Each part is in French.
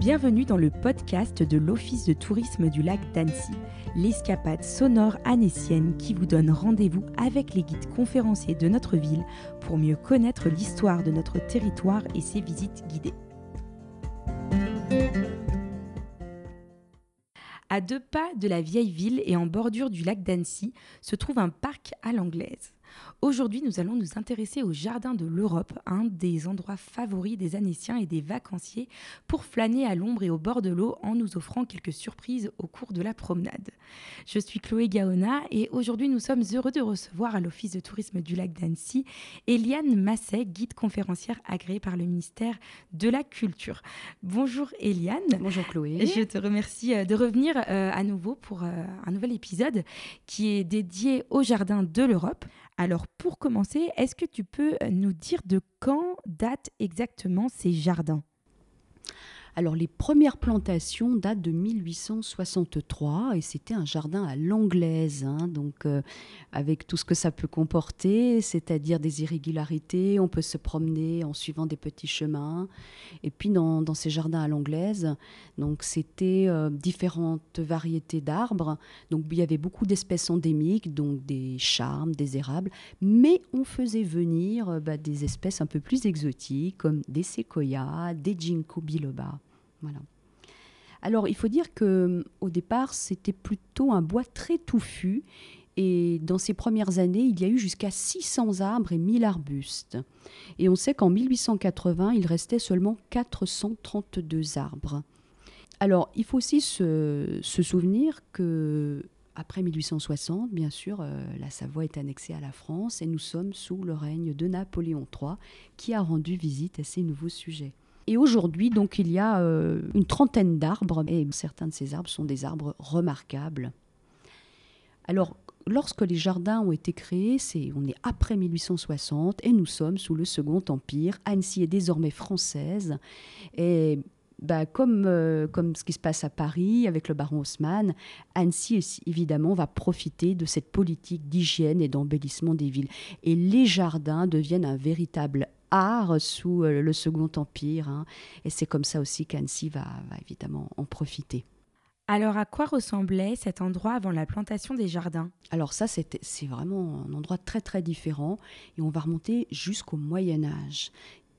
Bienvenue dans le podcast de l'Office de tourisme du lac d'Annecy, l'escapade sonore annécienne qui vous donne rendez-vous avec les guides conférenciers de notre ville pour mieux connaître l'histoire de notre territoire et ses visites guidées. À deux pas de la vieille ville et en bordure du lac d'Annecy se trouve un parc à l'anglaise. Aujourd'hui, nous allons nous intéresser au Jardin de l'Europe, un des endroits favoris des Annéciens et des vacanciers pour flâner à l'ombre et au bord de l'eau en nous offrant quelques surprises au cours de la promenade. Je suis Chloé Gaona et aujourd'hui nous sommes heureux de recevoir à l'Office de tourisme du lac d'Annecy Eliane Masset, guide conférencière agréée par le ministère de la Culture. Bonjour Eliane. Bonjour Chloé. Je te remercie euh, de revenir euh, à nouveau pour euh, un nouvel épisode qui est dédié au Jardin de l'Europe. Alors pour commencer, est-ce que tu peux nous dire de quand datent exactement ces jardins? Alors les premières plantations datent de 1863 et c'était un jardin à l'anglaise, hein, donc euh, avec tout ce que ça peut comporter, c'est-à-dire des irrégularités, on peut se promener en suivant des petits chemins. Et puis dans, ces jardins à l'anglaise, donc c'était euh, différentes variétés d'arbres, donc il y avait beaucoup d'espèces endémiques, donc des charmes, des érables, mais on faisait venir euh, bah, des espèces un peu plus exotiques comme des séquoias, des ginkgo biloba. Alors, il faut dire que au départ, c'était plutôt un bois très touffu. Et dans ces premières années, il y a eu jusqu'à 600 arbres et 1000 arbustes. Et on sait qu'en 1880, il restait seulement 432 arbres. Alors, il faut aussi se, souvenir que après 1860, bien sûr, euh, la Savoie est annexée à la France et nous sommes sous le règne de Napoléon III qui a rendu visite à ces nouveaux sujets. Et aujourd'hui, donc, il y a euh, une trentaine d'arbres, et certains de ces arbres sont des arbres remarquables. Alors, lorsque les jardins ont été créés, c'est, on est après 1860 et nous sommes sous le Second Empire. Annecy est désormais française. Et bah, comme, euh, comme ce qui se passe à Paris avec le baron Haussmann, Annecy, évidemment, va profiter de cette politique d'hygiène et d'embellissement des villes. Et les jardins deviennent un véritable art sous euh, le Second Empire. Hein. et c'est comme ça aussi qu'Annecy va, évidemment en profiter. Alors à quoi ressemblait cet endroit avant la plantation des jardins? Alors ça, c'est vraiment un endroit très très différent et on va remonter jusqu'au Moyen Âge.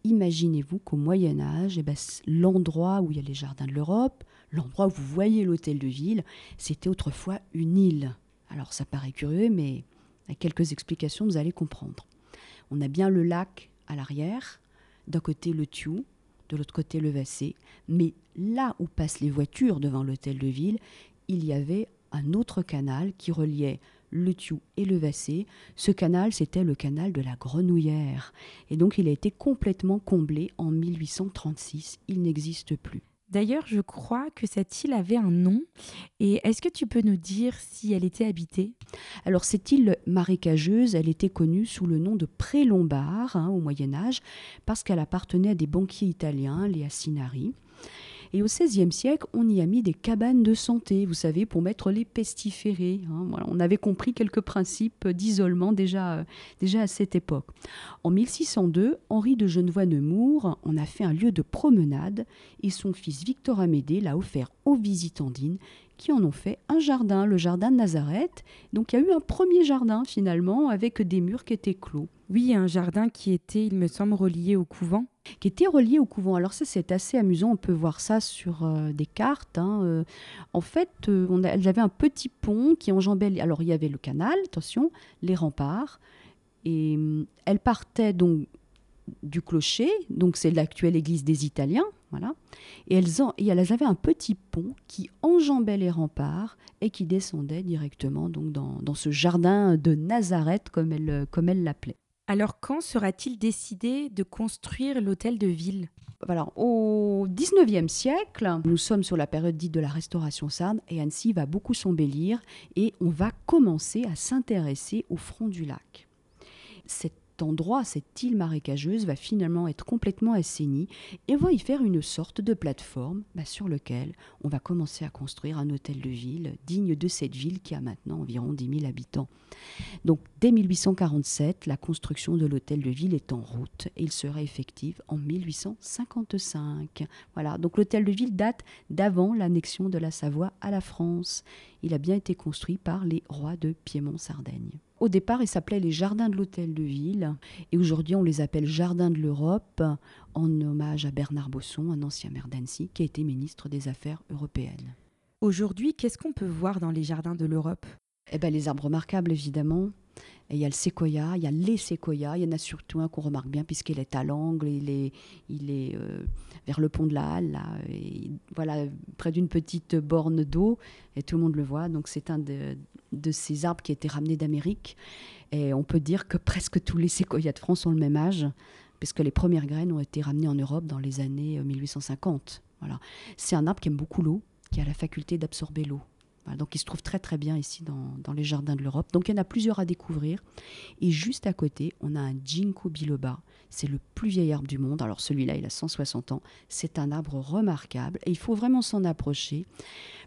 Imaginez-vous qu'au Moyen Âge, eh ben, l'endroit où il y a les jardins de l'Europe, l'endroit où vous voyez l'hôtel de ville, c'était autrefois une île. Alors ça paraît curieux, mais avec quelques explications, vous allez comprendre. On a bien le lac à l'arrière, d'un côté le Thiou, de l'autre côté le Vassé, mais là où passent les voitures devant l'hôtel de ville, il y avait un autre canal qui reliait le Thiou et le Vassé. Ce canal, c'était le canal de la Grenouillère. Et donc, il a été complètement comblé en 1836. Il n'existe plus. D'ailleurs, je crois que cette île avait un nom. Et est-ce que tu peux nous dire si elle était habitée? Alors, cette île marécageuse, elle était connue sous le nom de Pré-Lombard hein, au Moyen Âge, parce qu'elle appartenait à des banquiers italiens, les Assinari. Et au XVIe siècle, on y a mis des cabanes de santé, vous savez, pour mettre les pestiférés. Hein. on avait compris quelques principes d'isolement déjà, euh, déjà à cette époque. En 1602, Henri de Genevoix-Nemours en a fait un lieu de promenade et son fils Victor Amédée l'a offert aux visitandines qui en ont fait un jardin, le jardin de Nazareth. Donc il y a eu un premier jardin finalement avec des murs qui étaient clos. Oui, un jardin qui était, il me semble, relié au couvent qui était relié au couvent. Alors ça, c'est assez amusant. On peut voir ça sur euh, des cartes. Hein, euh. en fait, euh, on elles avaient un petit pont qui enjambait. Alors il y avait le canal, attention, les remparts, et hum, elles partaient donc du clocher. Donc c'est l'actuelle église des Italiens, voilà. Et elles, et elles avaient un petit pont qui enjambait les remparts et qui descendait directement donc dans, dans ce jardin de Nazareth, comme elle, comme elle l'appelait. Alors quand sera-t-il décidé de construire l'hôtel de ville? Alors, au XIXe siècle, nous sommes sur la période dite de la restauration sarde et Annecy va beaucoup s'embellir et on va commencer à s'intéresser au front du lac. Cet endroit, cette île marécageuse, va finalement être complètement assainie et va y faire une sorte de plateforme bah, sur laquelle on va commencer à construire un hôtel de ville digne de cette ville qui a maintenant environ 10 000 habitants. Donc dès 1847, la construction de l'hôtel de ville est en route et il sera effectif en 1855. Voilà, donc l'hôtel de ville date d'avant l'annexion de la Savoie à la France. Il a bien été construit par les rois de Piémont-Sardaigne. Au départ, il s'appelait les Jardins de l'Hôtel de Ville et aujourd'hui on les appelle Jardins de l'Europe en hommage à Bernard Bosson, un ancien maire d'Annecy qui a été ministre des Affaires européennes. Aujourd'hui, qu'est-ce qu'on peut voir dans les Jardins de l'Europe? Eh ben, Les arbres remarquables évidemment, il y a le séquoia, il y a les séquoias. Il y en a surtout un qu'on remarque bien puisqu'il est à l'angle, il est, il est euh, vers le pont de la Halle, là, voilà, près d'une petite borne d'eau, et tout le monde le voit. Donc c'est un de, de, ces arbres qui a été ramené d'Amérique. Et on peut dire que presque tous les séquoias de France ont le même âge, puisque les premières graines ont été ramenées en Europe dans les années 1850. Euh, voilà. C'est un arbre qui aime beaucoup l'eau, qui a la faculté d'absorber l'eau donc il se trouve très très bien ici dans, les jardins de l'Europe. Donc il y en a plusieurs à découvrir. Et juste à côté, on a un ginkgo biloba. C'est le plus vieil arbre du monde. Alors celui-là, il a 160 ans. C'est un arbre remarquable et il faut vraiment s'en approcher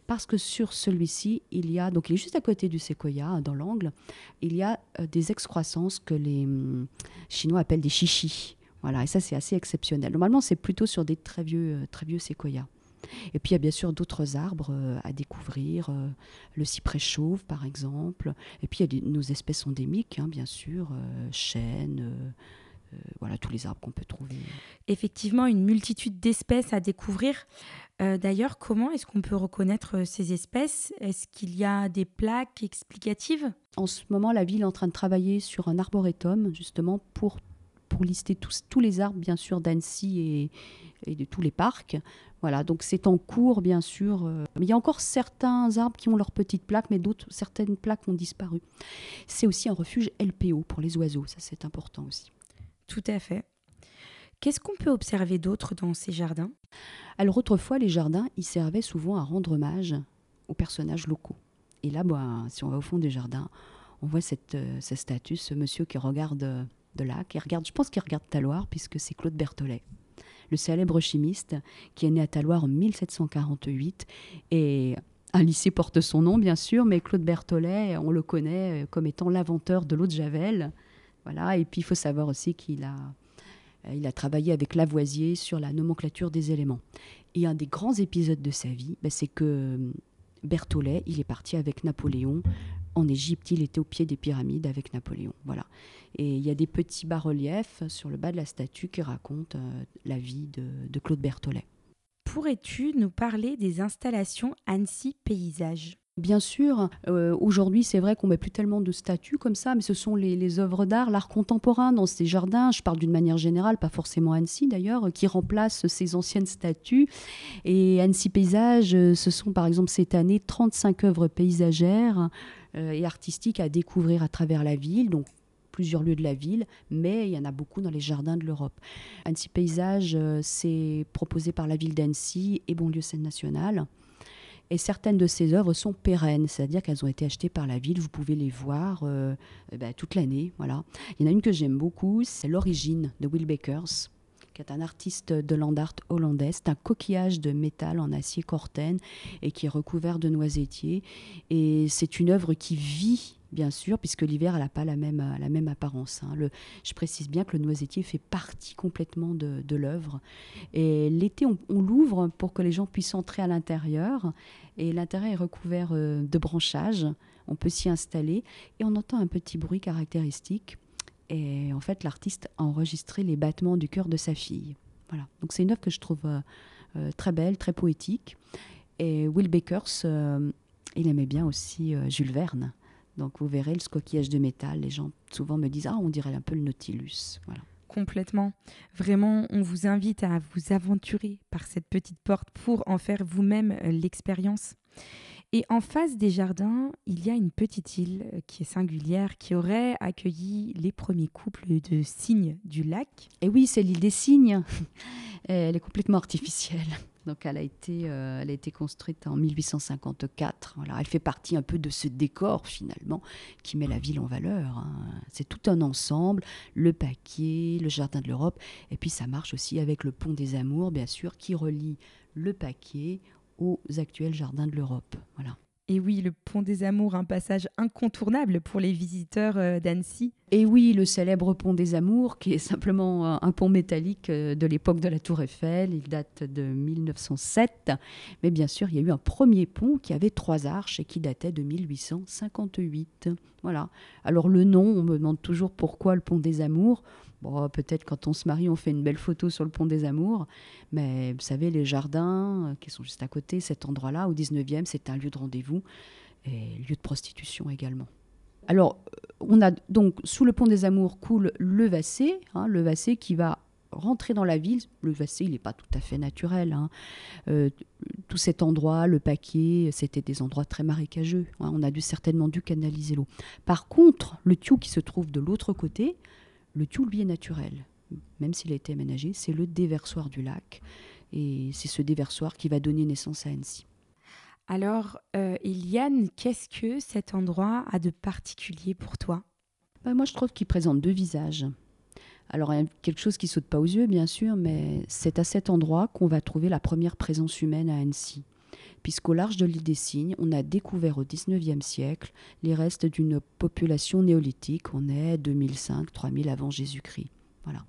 parce que sur celui-ci, il y a, donc il est juste à côté du séquoia, hein, dans l'angle, il y a euh, des excroissances que les hum, Chinois appellent des chichis. Voilà, et ça c'est assez exceptionnel. Normalement, c'est plutôt sur des très vieux, euh, très vieux séquoias. Et puis il y a bien sûr d'autres arbres euh, à découvrir, euh, le cyprès chauve par exemple. Et puis il y a nos espèces endémiques, hein, bien sûr, euh, chênes. voilà tous les arbres qu'on peut trouver. Effectivement, une multitude d'espèces à découvrir. D'ailleurs, comment est-ce qu'on peut reconnaître ces espèces? Est-ce qu'il y a des plaques explicatives? En ce moment, la ville est en train de travailler sur un arboretum, justement, pour, pour lister tous, tous les arbres, bien sûr, d'Annecy et, et de tous les parcs. Voilà, donc c'est en cours, bien sûr. Euh, il y a encore certains arbres qui ont leurs petites plaques, mais d'autres, certaines plaques ont disparu. C'est aussi un refuge LPO pour les oiseaux, ça c'est important aussi. Tout à fait. Qu'est-ce qu'on peut observer d'autre dans ces jardins? Alors autrefois, les jardins, ils servaient souvent à rendre hommage aux personnages locaux. Et là, bah, si on va au fond des jardins, on voit cette, euh, cette statue, ce monsieur qui regarde euh, de là, qui regarde, je pense qu'il regarde Taloir, puisque c'est Claude Berthollet le célèbre chimiste qui est né à Taloir en 1748. Et un lycée porte son nom, bien sûr, mais Claude Berthollet, on le connaît comme étant l'inventeur de l'eau de Javel. Voilà. Et puis, il faut savoir aussi qu'il a, il a travaillé avec Lavoisier sur la nomenclature des éléments. Et un des grands épisodes de sa vie, ben, c'est que Berthollet, il est parti avec Napoléon en Égypte, il était au pied des pyramides avec Napoléon. Voilà. Et il y a des petits bas-reliefs sur le bas de la statue qui racontent euh, la vie de, Claude Berthollet. Pourrais-tu nous parler des installations Annecy Paysage Bien sûr, euh, aujourd'hui c'est vrai qu'on met plus tellement de statues comme ça, mais ce sont les, œuvres d'art, l'art contemporain dans ces jardins, je parle d'une manière générale, pas forcément Annecy d'ailleurs, qui remplacent ces anciennes statues. Et Annecy Paysage, ce sont par exemple cette année 35 œuvres paysagères et artistiques à découvrir à travers la ville, donc plusieurs lieux de la ville, mais il y en a beaucoup dans les jardins de l'Europe. Annecy Paysage, euh, c'est proposé par la ville d'Annecy et Bonlieu Scène Nationale. Et certaines de ces œuvres sont pérennes, c'est-à-dire qu'elles ont été achetées par la ville. Vous pouvez les voir euh, ben, toute l'année. Voilà. Il y en a une que j'aime beaucoup, c'est L'origine de Will Bakers qui est un artiste de land art hollandais. C'est un coquillage de métal en acier corten et qui est recouvert de noisettiers. Et c'est une œuvre qui vit bien sûr, puisque l'hiver, elle n'a pas la même, apparence. Hein. Je précise bien que le noisetier fait partie complètement de, l'œuvre. Et l'été, on, l'ouvre pour que les gens puissent entrer à l'intérieur. Et l'intérieur est recouvert euh, de branchages. On peut s'y installer et on entend un petit bruit caractéristique. Et en fait, l'artiste a enregistré les battements du cœur de sa fille. Voilà. Donc c'est une œuvre que je trouve euh, euh, très belle, très poétique. Et Will Bakers, euh, il aimait bien aussi Jules Verne. Donc vous verrez le coquillage de métal. Les gens souvent me disent ah on dirait un peu le Nautilus. Voilà. Complètement. Vraiment, on vous invite à vous aventurer par cette petite porte pour en faire vous-même l'expérience. Et en face des jardins, il y a une petite île euh, qui est singulière, qui aurait accueilli les premiers couples de cygnes du lac. Et oui, c'est l'île des cygnes. Elle est complètement artificielle. Donc elle a été, euh, elle a été construite en 1854. Voilà, elle fait partie un peu de ce décor finalement qui met la ville en valeur. hein. C'est tout un ensemble, le paquet, le jardin de l'Europe, et puis ça marche aussi avec le pont des Amours, bien sûr, qui relie le paquet aux actuels jardins de l'Europe. Voilà. Et oui, le pont des Amours, un passage incontournable pour les visiteurs euh, d'Annecy. Et oui, le célèbre pont des Amours, qui est simplement un- un pont métallique euh, de l'époque de la Tour Eiffel, il date de 1907. Mais bien sûr, il y a eu un premier pont qui avait trois arches et qui datait de 1858. Voilà. Alors le nom, on me demande toujours pourquoi le pont des Amours. Bon, peut-être quand on se marie, on fait une belle photo sur le pont des Amours. Mais vous savez, les jardins euh, qui sont juste à côté, cet endroit-là, au 19e, c'est un lieu de rendez-vous et lieu de prostitution également. Alors, euh, on a donc sous le pont des Amours coule le Vassé, hein, le Vassé qui va rentrer dans la ville. Le Vassé, il n'est pas tout à fait naturel. hein. Euh, tout cet endroit, le paquet, c'était des endroits très marécageux. hein. On a dû certainement dû canaliser l'eau. Par contre, le Thiou qui se trouve de l'autre côté, le Thiou, lui, est naturel. Même s'il a été aménagé, c'est le déversoir du lac. Et c'est ce déversoir qui va donner naissance à Annecy. Alors, euh, Eliane, qu'est-ce que cet endroit a de particulier pour toi? Bah, moi, je trouve qu'il présente deux visages. Alors, quelque chose qui saute pas aux yeux, bien sûr, mais c'est à cet endroit qu'on va trouver la première présence humaine à Annecy. Puisqu'au large de l'île des Cygnes, on a découvert au XIXe siècle les restes d'une population néolithique. On est 2005-3000 avant Jésus-Christ. Voilà.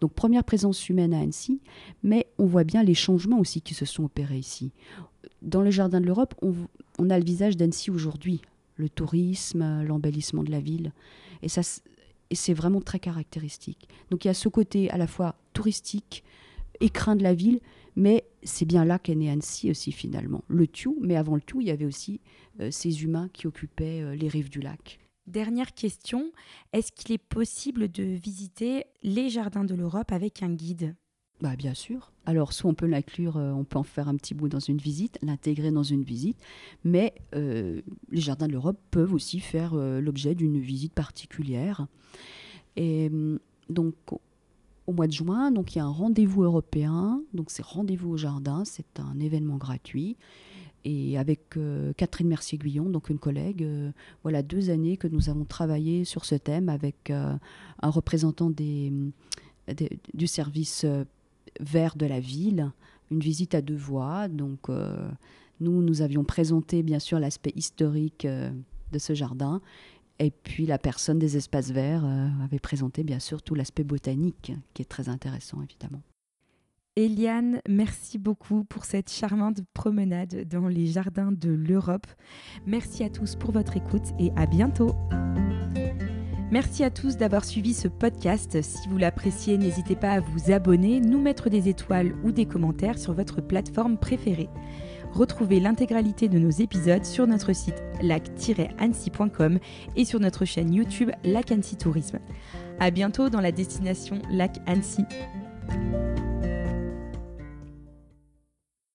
Donc, première présence humaine à Annecy, mais on voit bien les changements aussi qui se sont opérés ici. Dans le Jardin de l'Europe, on, on a le visage d'Annecy aujourd'hui, le tourisme, l'embellissement de la ville. Et ça, et c'est vraiment très caractéristique. Donc il y a ce côté à la fois touristique, écrin de la ville, mais c'est bien là qu'est né Annecy aussi finalement. Le Thiou, mais avant le Thiou, il y avait aussi euh, ces humains qui occupaient euh, les rives du lac. Dernière question, est-ce qu'il est possible de visiter les jardins de l'Europe avec un guide? Bah, bien sûr. Alors, soit on peut l'inclure, euh, on peut en faire un petit bout dans une visite, l'intégrer dans une visite, mais euh, les jardins de l'Europe peuvent aussi faire euh, l'objet d'une visite particulière. Et hum, donc, au- mois de juin, donc il y a un rendez-vous européen. Donc, c'est rendez-vous au jardin, c'est un événement gratuit. Et avec Catherine Mercier-Guillon, donc une collègue, voilà deux années que nous avons travaillé sur ce thème avec un représentant des- du service vert de la ville, une visite à deux voies. Donc, euh, nous, nous avions présenté bien sûr l'aspect historique euh, de ce jardin. Et puis la personne des espaces verts euh, avait présenté bien sûr tout l'aspect botanique, qui est très intéressant évidemment. Eliane, merci beaucoup pour cette charmante promenade dans les jardins de l'Europe. Merci à tous pour votre écoute et à bientôt. Merci à tous d'avoir suivi ce podcast. Si vous l'appréciez, n'hésitez pas à vous abonner, nous mettre des étoiles ou des commentaires sur votre plateforme préférée. Retrouvez l'intégralité de nos épisodes sur notre site lac-annecy.com et sur notre chaîne YouTube Lac Annecy Tourisme. À bientôt dans la destination Lac Annecy.